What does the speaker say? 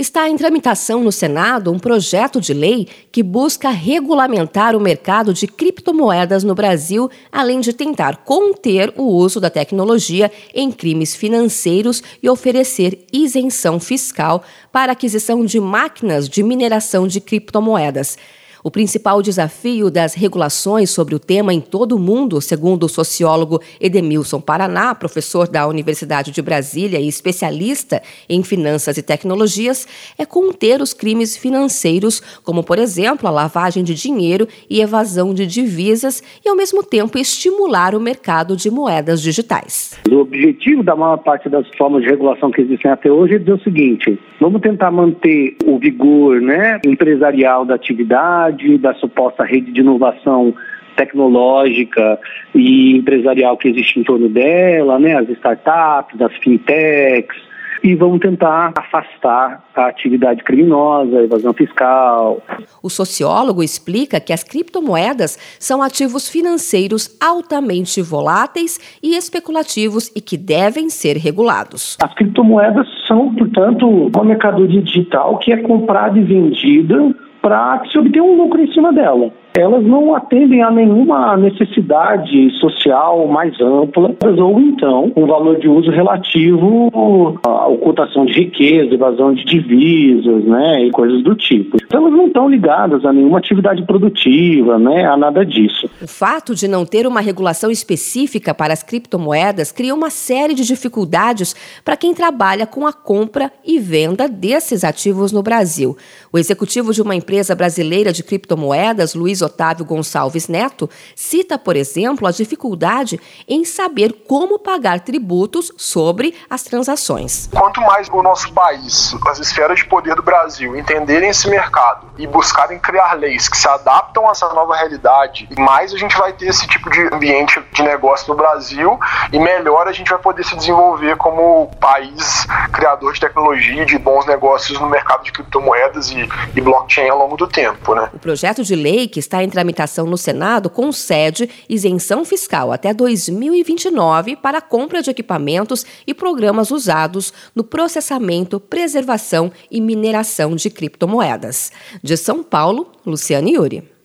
Está em tramitação no Senado um projeto de lei que busca regulamentar o mercado de criptomoedas no Brasil, além de tentar conter o uso da tecnologia em crimes financeiros e oferecer isenção fiscal para aquisição de máquinas de mineração de criptomoedas. O principal desafio das regulações sobre o tema em todo o mundo, segundo o sociólogo Edemilson Paraná, professor da Universidade de Brasília e especialista em finanças e tecnologias, é conter os crimes financeiros, como, por exemplo, a lavagem de dinheiro e evasão de divisas, e, ao mesmo tempo, estimular o mercado de moedas digitais. O objetivo da maior parte das formas de regulação que existem até hoje é dizer o seguinte: vamos tentar manter o vigor né, empresarial da atividade da suposta rede de inovação tecnológica e empresarial que existe em torno dela, né, as startups, as fintechs, e vamos tentar afastar a atividade criminosa, a evasão fiscal. O sociólogo explica que as criptomoedas são ativos financeiros altamente voláteis e especulativos e que devem ser regulados. As criptomoedas são, portanto, uma mercadoria digital que é comprada e vendida para se obter um lucro em cima dela elas não atendem a nenhuma necessidade social mais ampla, ou então um valor de uso relativo à ocultação de riqueza, evasão de divisas, né, e coisas do tipo. Então, elas não estão ligadas a nenhuma atividade produtiva, né, a nada disso. O fato de não ter uma regulação específica para as criptomoedas cria uma série de dificuldades para quem trabalha com a compra e venda desses ativos no Brasil. O executivo de uma empresa brasileira de criptomoedas, Luiz Otávio Gonçalves Neto, cita, por exemplo, a dificuldade em saber como pagar tributos sobre as transações. Quanto mais o nosso país, as esferas de poder do Brasil, entenderem esse mercado e buscarem criar leis que se adaptam a essa nova realidade, mais a gente vai ter esse tipo de ambiente de negócio no Brasil e melhor a gente vai poder se desenvolver como país criador de tecnologia, de bons negócios no mercado de criptomoedas e, e blockchain ao longo do tempo. Né? O projeto de lei que está em tramitação no Senado concede isenção fiscal até 2029 para compra de equipamentos e programas usados no processamento, preservação e mineração de criptomoedas. De São Paulo, Luciane Yuri.